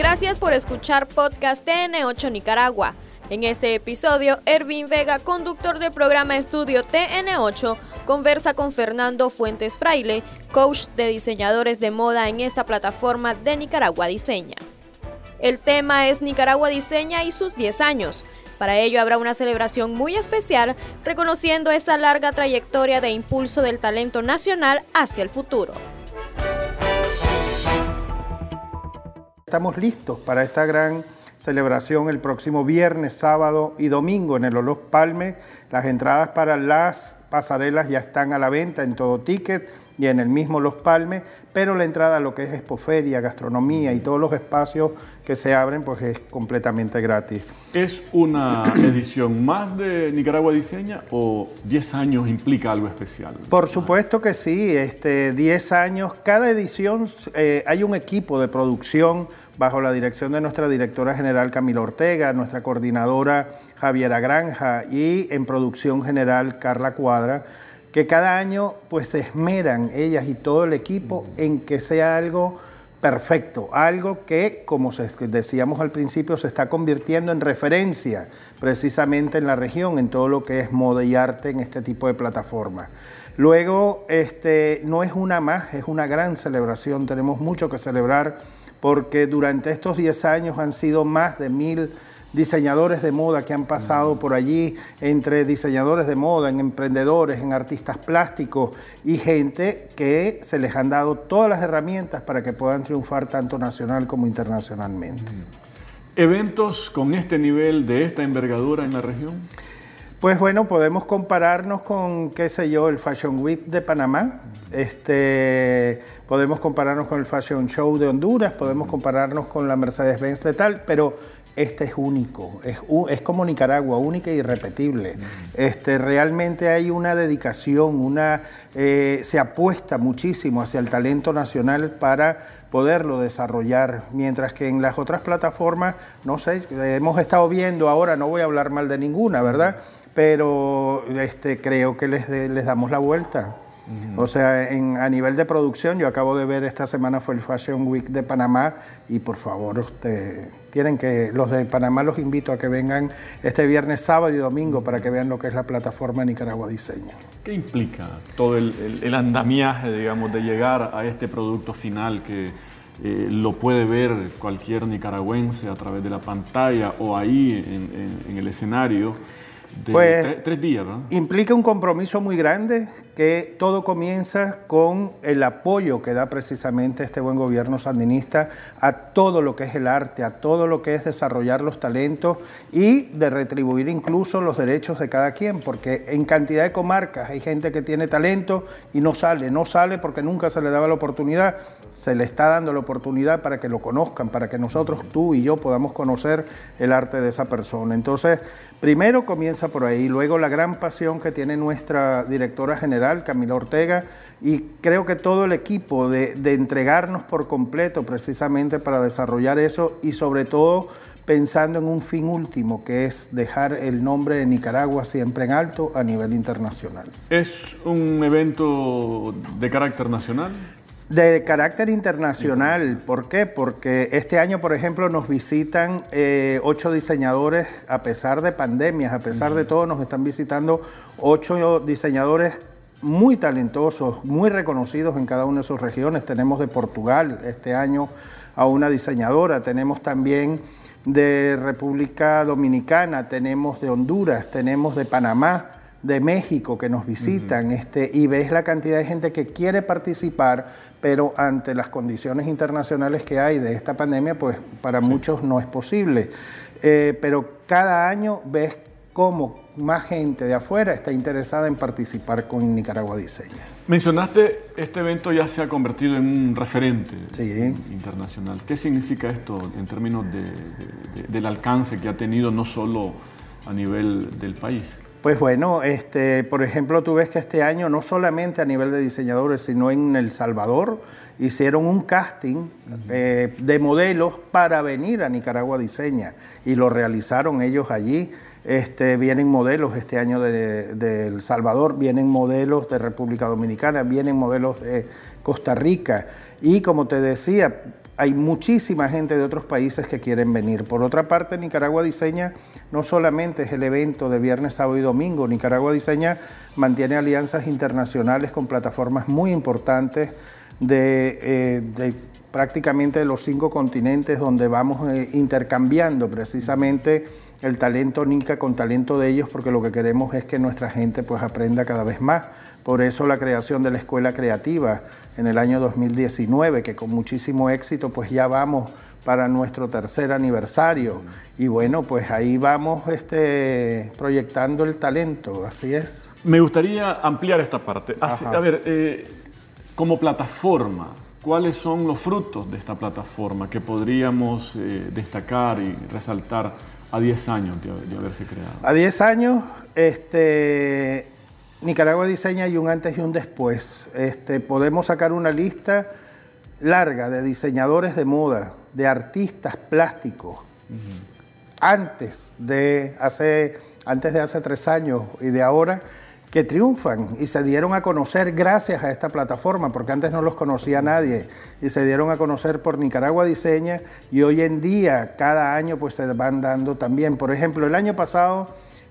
Gracias por escuchar Podcast TN8 Nicaragua. En este episodio, Ervin Vega, conductor del programa Estudio TN8, conversa con Fernando Fuentes Fraile, coach de diseñadores de moda en esta plataforma de Nicaragua Diseña. El tema es Nicaragua Diseña y sus 10 años. Para ello habrá una celebración muy especial reconociendo esa larga trayectoria de impulso del talento nacional hacia el futuro. Estamos listos para esta gran celebración el próximo viernes, sábado y domingo en el Olos Palme. Las entradas para las pasarelas ya están a la venta en todo ticket y en el mismo Los Palmes, pero la entrada a lo que es expoferia, gastronomía y todos los espacios que se abren, pues es completamente gratis. ¿Es una edición más de Nicaragua Diseña o 10 años implica algo especial? Por supuesto que sí, este, 10 años, cada edición eh, hay un equipo de producción bajo la dirección de nuestra directora general Camila Ortega, nuestra coordinadora Javiera Granja y en producción general Carla Cuadra, que cada año pues se esmeran ellas y todo el equipo en que sea algo perfecto, algo que, como decíamos al principio, se está convirtiendo en referencia precisamente en la región, en todo lo que es moda y arte en este tipo de plataformas. Luego, este, no es una más, es una gran celebración, tenemos mucho que celebrar porque durante estos 10 años han sido más de mil diseñadores de moda que han pasado por allí, entre diseñadores de moda, en emprendedores, en artistas plásticos y gente que se les han dado todas las herramientas para que puedan triunfar tanto nacional como internacionalmente. ¿Eventos con este nivel de esta envergadura en la región? Pues bueno, podemos compararnos con, qué sé yo, el Fashion Week de Panamá, este, podemos compararnos con el Fashion Show de Honduras, podemos compararnos con la Mercedes-Benz de tal, pero este es único, es, es, como Nicaragua, única e irrepetible. Este, realmente hay una dedicación, una, eh, se apuesta muchísimo hacia el talento nacional para poderlo desarrollar, mientras que en las otras plataformas, no sé, hemos estado viendo ahora, no voy a hablar mal de ninguna, ¿verdad? Pero este, creo que les, les damos la vuelta. O sea, en, a nivel de producción, yo acabo de ver esta semana fue el Fashion Week de Panamá y por favor, usted, tienen que, los de Panamá los invito a que vengan este viernes, sábado y domingo para que vean lo que es la plataforma Nicaragua Diseño. ¿Qué implica todo el, andamiaje, digamos, de llegar a este producto final que eh, lo puede ver cualquier nicaragüense a través de la pantalla o ahí en el escenario? Pues, tres, días, ¿no? Implica un compromiso muy grande todo comienza con el apoyo que da precisamente este buen gobierno sandinista a todo lo que es el arte, a todo lo que es desarrollar los talentos y de retribuir incluso los derechos de cada quien, porque en cantidad de comarcas hay gente que tiene talento y no sale, no sale porque nunca se le daba la oportunidad, se le está dando la oportunidad para que lo conozcan, para que nosotros, tú y yo podamos conocer el arte de esa persona. Entonces, primero comienza por ahí. Luego la gran pasión que tiene nuestra directora general, Camila Ortega, y creo que todo el equipo de, entregarnos por completo precisamente para desarrollar eso y sobre todo pensando en un fin último, que es dejar el nombre de Nicaragua siempre en alto a nivel internacional. ¿Es un evento de carácter nacional? De carácter internacional, ¿por qué? Porque este año, por ejemplo, nos visitan eh, ocho diseñadores, a pesar de pandemias, a pesar de todo, nos están visitando ocho diseñadores muy talentosos, muy reconocidos en cada una de sus regiones. Tenemos de Portugal este año a una diseñadora, tenemos también de República Dominicana, tenemos de Honduras, tenemos de Panamá de México que nos visitan este, y ves la cantidad de gente que quiere participar, pero ante las condiciones internacionales que hay de esta pandemia, pues para muchos no es posible. Eh, pero cada año ves cómo más gente de afuera está interesada en participar con Nicaragua Diseña. Mencionaste, este evento ya se ha convertido en un referente internacional. ¿Qué significa esto en términos del alcance que ha tenido no solo a nivel del país? Pues bueno, este, por ejemplo, tú ves que este año no solamente a nivel de diseñadores, sino en El Salvador, hicieron un casting eh, de modelos para venir a Nicaragua Diseña y lo realizaron ellos allí. Este, vienen modelos este año de, El Salvador, vienen modelos de República Dominicana, vienen modelos de Costa Rica y como te decía, hay muchísima gente de otros países que quieren venir. Por otra parte, Nicaragua Diseña no solamente es el evento de viernes, sábado y domingo, Nicaragua Diseña mantiene alianzas internacionales con plataformas muy importantes de, eh, prácticamente los cinco continentes donde vamos eh, intercambiando precisamente el talento Nica con talento de ellos porque lo que queremos es que nuestra gente pues aprenda cada vez más. Por eso la creación de la Escuela Creativa en el año 2019, que con muchísimo éxito pues ya vamos para nuestro tercer aniversario. Y bueno, pues ahí vamos este, proyectando el talento, así es. Me gustaría ampliar esta parte. a ver, eh, como plataforma, ¿cuáles son los frutos de esta plataforma que podríamos eh, destacar y resaltar a 10 años de, haberse creado? A 10 años, este, Nicaragua diseña y un antes y un después. Este, podemos sacar una lista larga de diseñadores de moda, de artistas plásticos, antes, de hace, antes de hace tres años y de ahora, que triunfan y se dieron a conocer gracias a esta plataforma, porque antes no los conocía nadie, y se dieron a conocer por Nicaragua Diseña y hoy en día, cada año, pues se van dando también. Por ejemplo, el año pasado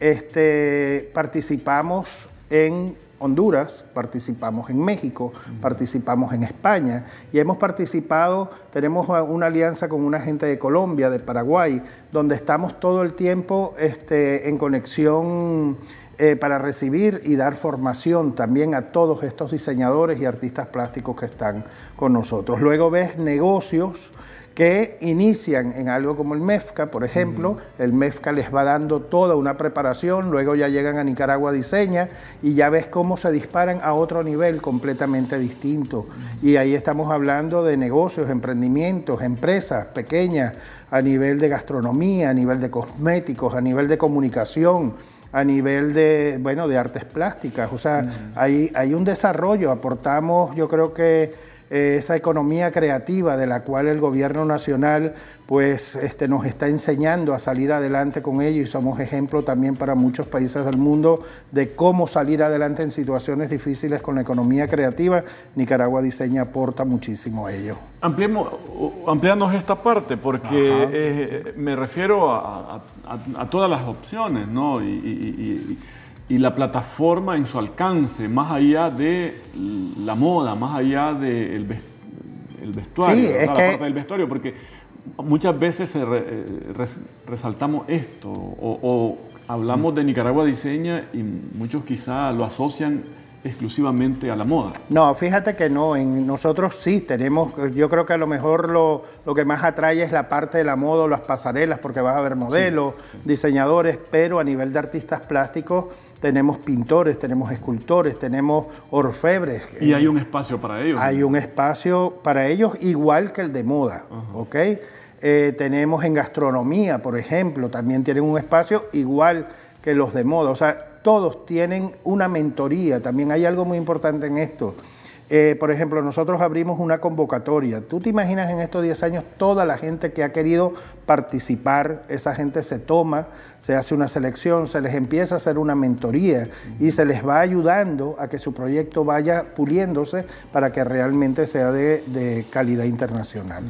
este, participamos en Honduras, participamos en México, participamos en España y hemos participado, tenemos una alianza con una gente de Colombia, de Paraguay, donde estamos todo el tiempo este, en conexión eh, para recibir y dar formación también a todos estos diseñadores y artistas plásticos que están con nosotros. Luego ves negocios que inician en algo como el MEFCA, por ejemplo. El MEFCA les va dando toda una preparación, luego ya llegan a Nicaragua Diseña y ya ves cómo se disparan a otro nivel completamente distinto. Y ahí estamos hablando de negocios, emprendimientos, empresas pequeñas a nivel de gastronomía, a nivel de cosméticos, a nivel de comunicación a nivel de, bueno, de artes plásticas. O sea, hay, hay un desarrollo, aportamos, yo creo que eh, esa economía creativa de la cual el gobierno nacional pues este, nos está enseñando a salir adelante con ello y somos ejemplo también para muchos países del mundo de cómo salir adelante en situaciones difíciles con la economía creativa. Nicaragua Diseña aporta muchísimo a ello. Ampliemos, ampliarnos esta parte porque eh, me refiero a, todas las opciones ¿no? y y la plataforma en su alcance, más allá de la moda, más allá del el vestuario, sí, la parte del vestuario, porque muchas veces eh, resaltamos esto o, hablamos de Nicaragua Diseña y muchos quizá lo asocian exclusivamente a la moda. No, fíjate que no, en nosotros sí tenemos, yo creo que a lo mejor lo, lo que más atrae es la parte de la moda, las pasarelas, porque vas a ver modelos, diseñadores, pero a nivel de artistas plásticos tenemos pintores, tenemos escultores, tenemos orfebres. Y hay un espacio para ellos. Hay un espacio para ellos igual que el de moda, ¿ok? Eh, tenemos en gastronomía, por ejemplo, también tienen un espacio igual que los de moda. O sea, todos tienen una mentoría. También hay algo muy importante en esto. Eh, por ejemplo, nosotros abrimos una convocatoria. ¿Tú te imaginas en estos 10 años toda la gente que ha querido participar? Esa gente se toma, se hace una selección, se les empieza a hacer una mentoría y se les va ayudando a que su proyecto vaya puliéndose para que realmente sea de, calidad internacional.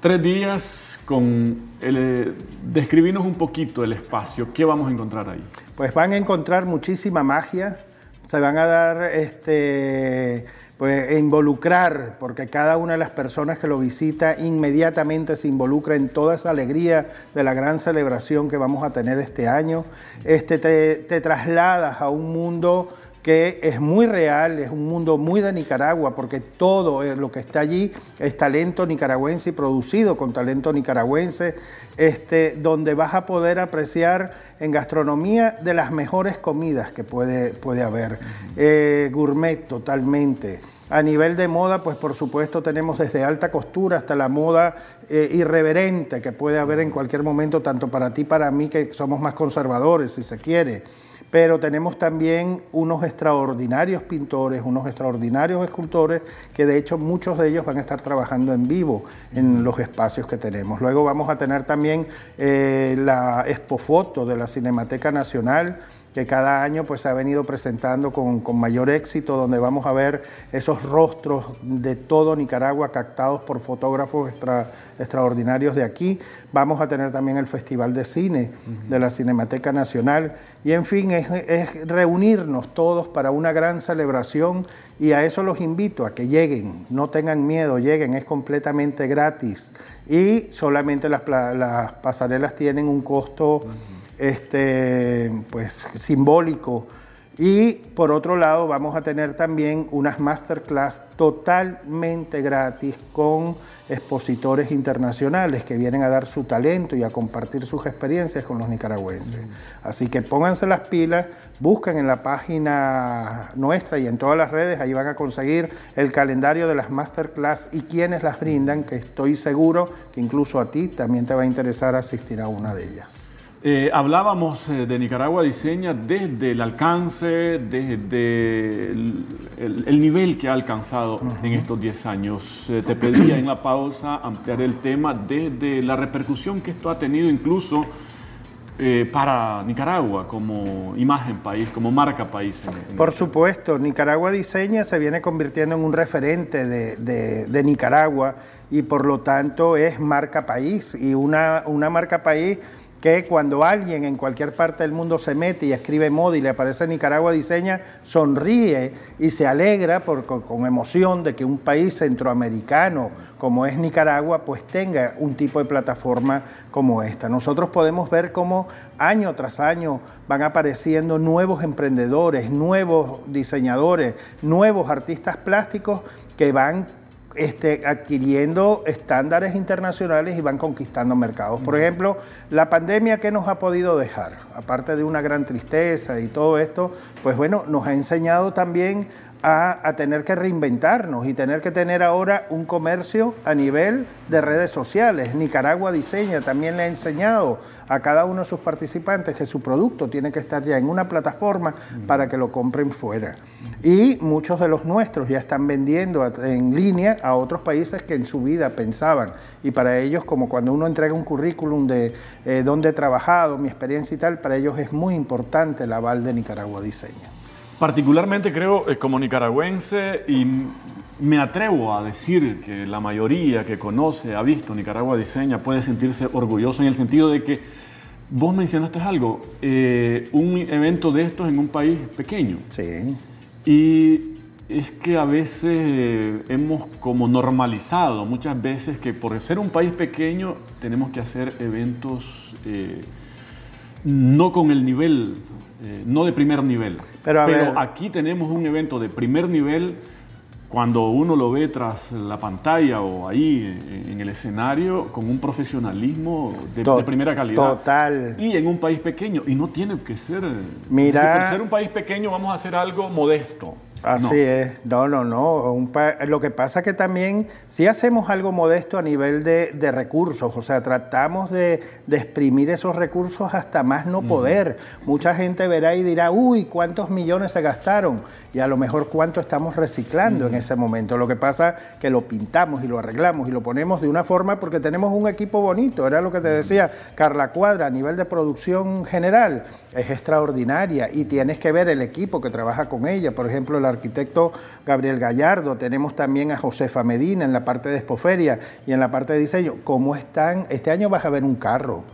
Tres días con el... Eh, un poquito el espacio. ¿Qué vamos a encontrar ahí? Pues van a encontrar muchísima magia, se van a dar, este, pues, involucrar, porque cada una de las personas que lo visita inmediatamente se involucra en toda esa alegría de la gran celebración que vamos a tener este año. Este, te, te trasladas a un mundo que es muy real, es un mundo muy de Nicaragua, porque todo lo que está allí es talento nicaragüense y producido con talento nicaragüense, este, donde vas a poder apreciar en gastronomía de las mejores comidas que puede, puede haber, eh, gourmet totalmente. A nivel de moda, pues por supuesto tenemos desde alta costura hasta la moda eh, irreverente que puede haber en cualquier momento, tanto para ti, para mí, que somos más conservadores, si se quiere pero tenemos también unos extraordinarios pintores, unos extraordinarios escultores, que de hecho muchos de ellos van a estar trabajando en vivo en los espacios que tenemos. Luego vamos a tener también eh, la expofoto de la Cinemateca Nacional, que cada año pues se ha venido presentando con, mayor éxito, donde vamos a ver esos rostros de todo Nicaragua captados por fotógrafos extraordinarios de aquí. Vamos a tener también el Festival de Cine de la Cinemateca Nacional. Y en fin, es, es reunirnos todos para una gran celebración. Y a eso los invito, a que lleguen, no tengan miedo, lleguen, es completamente gratis. Y solamente las, las pasarelas tienen un costo este, pues, simbólico. Y por otro lado vamos a tener también unas masterclass totalmente gratis con expositores internacionales que vienen a dar su talento y a compartir sus experiencias con los nicaragüenses. Así que pónganse las pilas, busquen en la página nuestra y en todas las redes, ahí van a conseguir el calendario de las masterclass y quienes las brindan, que estoy seguro que incluso a ti también te va a interesar asistir a una de ellas. Eh, hablábamos eh, de Nicaragua Diseña desde el alcance, desde el, nivel que ha alcanzado en estos 10 años. Eh, te pedía en la pausa ampliar el tema desde la repercusión que esto ha tenido incluso para Nicaragua como imagen país, como marca país. Por supuesto, Nicaragua Diseña se viene convirtiendo en un referente de, de, Nicaragua y por lo tanto es marca país y una, una marca país que cuando alguien en cualquier parte del mundo se mete y escribe moda y le aparece Nicaragua Diseña, sonríe y se alegra por, con, emoción de que un país centroamericano como es Nicaragua, pues tenga un tipo de plataforma como esta. Nosotros podemos ver cómo año tras año van apareciendo nuevos emprendedores, nuevos diseñadores, nuevos artistas plásticos que van este, adquiriendo estándares internacionales y van conquistando mercados. Por ejemplo, la pandemia que nos ha podido dejar, aparte de una gran tristeza y todo esto, pues bueno, nos ha enseñado también a, tener que reinventarnos y tener que tener ahora un comercio a nivel de redes sociales. Nicaragua Diseña también le ha enseñado a cada uno de sus participantes que su producto tiene que estar ya en una plataforma para que lo compren fuera. Y muchos de los nuestros ya están vendiendo en línea a otros países que en su vida pensaban. Y para ellos, como cuando uno entrega un currículum de eh, dónde he trabajado, mi experiencia y tal, para ellos es muy importante el aval de Nicaragua Diseña. Particularmente creo eh, como nicaragüense y me atrevo a decir que la mayoría que conoce, ha visto Nicaragua Diseña puede sentirse orgulloso en el sentido de que vos mencionaste algo, eh, un evento de estos en un país pequeño. Sí. Y es que a veces hemos como normalizado muchas veces que por ser un país pequeño tenemos que hacer eventos eh, no con el nivel eh, no de primer nivel. Pero, aquí tenemos un evento de primer nivel cuando uno lo ve tras la pantalla o ahí eh, en el escenario con un profesionalismo de, primera calidad. Total. Y en un país pequeño. Y no tiene que ser... Mira... por ser un país pequeño vamos a hacer algo modesto. Así es, no, no, no. lo que pasa que también si hacemos algo modesto a nivel de, recursos, o sea, tratamos de, exprimir esos recursos hasta más no poder. Mucha gente verá y dirá, uy, ¿cuántos millones se gastaron? Y a lo mejor cuánto estamos reciclando en ese momento. Lo que pasa que lo pintamos y lo arreglamos y lo ponemos de una forma porque tenemos un equipo bonito. Era lo que te decía, Carla Cuadra, a nivel de producción general, es extraordinaria y tienes que ver el equipo que trabaja con ella. Por ejemplo, la arquitecto Gabriel Gallardo, tenemos también a Josefa Medina en la parte de expoferia y en la parte de diseño. ¿Cómo están? Este año vas a ver un carro,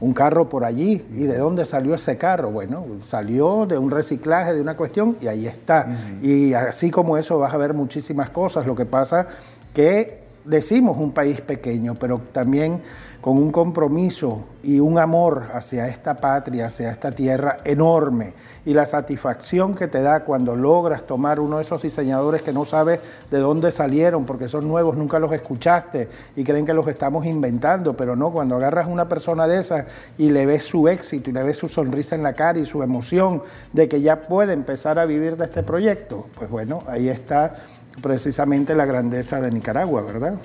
un carro por allí. ¿Y de dónde salió ese carro? Bueno, salió de un reciclaje, de una cuestión y ahí está. Y así como eso vas a ver muchísimas cosas. Lo que pasa que decimos un país pequeño, pero también con un compromiso y un amor hacia esta patria, hacia esta tierra enorme. Y la satisfacción que te da cuando logras tomar uno de esos diseñadores que no sabes de dónde salieron, porque son nuevos, nunca los escuchaste y creen que los estamos inventando, pero no, cuando agarras a una persona de esa y le ves su éxito y le ves su sonrisa en la cara y su emoción de que ya puede empezar a vivir de este proyecto, pues bueno, ahí está precisamente la grandeza de Nicaragua, ¿verdad?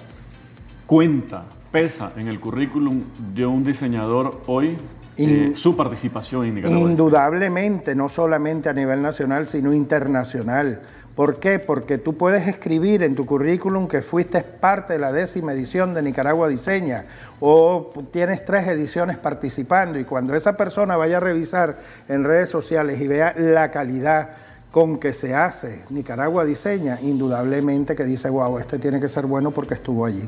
Cuenta pesa en el currículum de un diseñador hoy eh, su participación en Nicaragua? Indudablemente, no solamente a nivel nacional, sino internacional. ¿Por qué? Porque tú puedes escribir en tu currículum que fuiste parte de la décima edición de Nicaragua Diseña o tienes tres ediciones participando y cuando esa persona vaya a revisar en redes sociales y vea la calidad con que se hace Nicaragua Diseña, indudablemente que dice, wow, este tiene que ser bueno porque estuvo allí.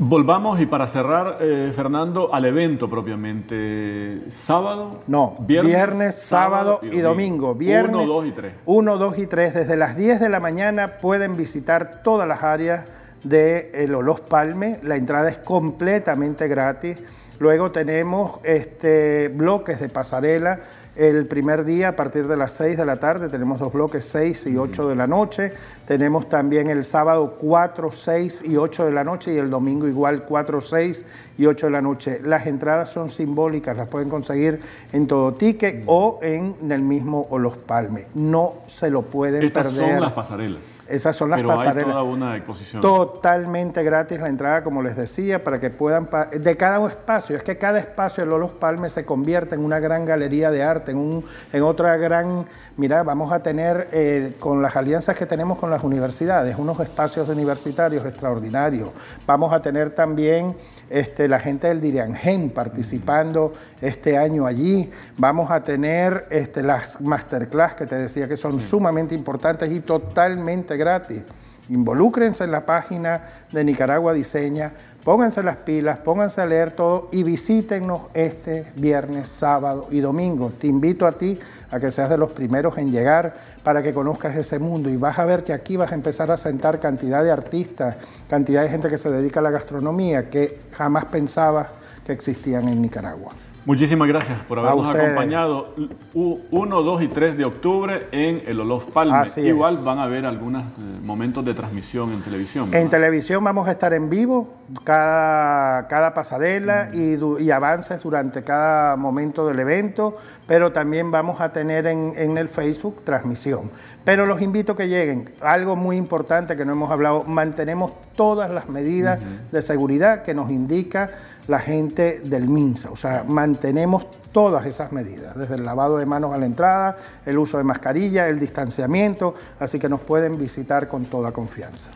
Volvamos y para cerrar, eh, Fernando, al evento propiamente. ¿Sábado? No, viernes, sábado, y domingo. Viernes, 1, 2 y 3. 1, 2 y 3. Desde las 10 de la mañana pueden visitar todas las áreas de el Olos Palme. La entrada es completamente gratis. Luego tenemos este, bloques de pasarela el primer día a partir de las 6 de la tarde tenemos dos bloques, 6 y 8 de la noche. Tenemos también el sábado 4, 6 y 8 de la noche y el domingo igual 4, 6 y 8 de la noche. Las entradas son simbólicas, las pueden conseguir en todo ticket o en el mismo o los palmes. No se lo pueden Estas perder. son las pasarelas. Esas son las Pero pasarelas. Hay toda una exposición. Totalmente gratis la entrada, como les decía, para que puedan. De cada espacio, es que cada espacio de Lolos Palmes se convierte en una gran galería de arte, en, un, en otra gran. Mira, vamos a tener, eh, con las alianzas que tenemos con las universidades, unos espacios universitarios extraordinarios. Vamos a tener también este, la gente del Diriangén participando este año allí. Vamos a tener este, las masterclass que te decía que son sumamente importantes y totalmente gratis. Involúcrense en la página de Nicaragua Diseña, pónganse las pilas, pónganse a leer todo y visítennos este viernes, sábado y domingo. Te invito a ti a que seas de los primeros en llegar para que conozcas ese mundo y vas a ver que aquí vas a empezar a sentar cantidad de artistas, cantidad de gente que se dedica a la gastronomía que jamás pensabas que existían en Nicaragua. Muchísimas gracias por habernos acompañado 1, 2 y 3 de octubre en el Olof Palme. Igual van a haber algunos eh, momentos de transmisión en televisión. En televisión vamos a estar en vivo cada, cada pasarela y, y, avances durante cada momento del evento, pero también vamos a tener en, en el Facebook transmisión. Pero los invito a que lleguen. Algo muy importante que no hemos hablado, mantenemos todas las medidas de seguridad que nos indica la gente del MINSA. O sea, mantenemos todas esas medidas, desde el lavado de manos a la entrada, el uso de mascarilla, el distanciamiento, así que nos pueden visitar con toda confianza.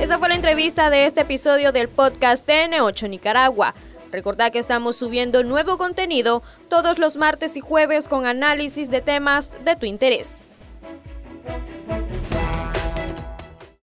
Esa fue la entrevista de este episodio del podcast TN8 Nicaragua. Recordad que estamos subiendo nuevo contenido todos los martes y jueves con análisis de temas de tu interés.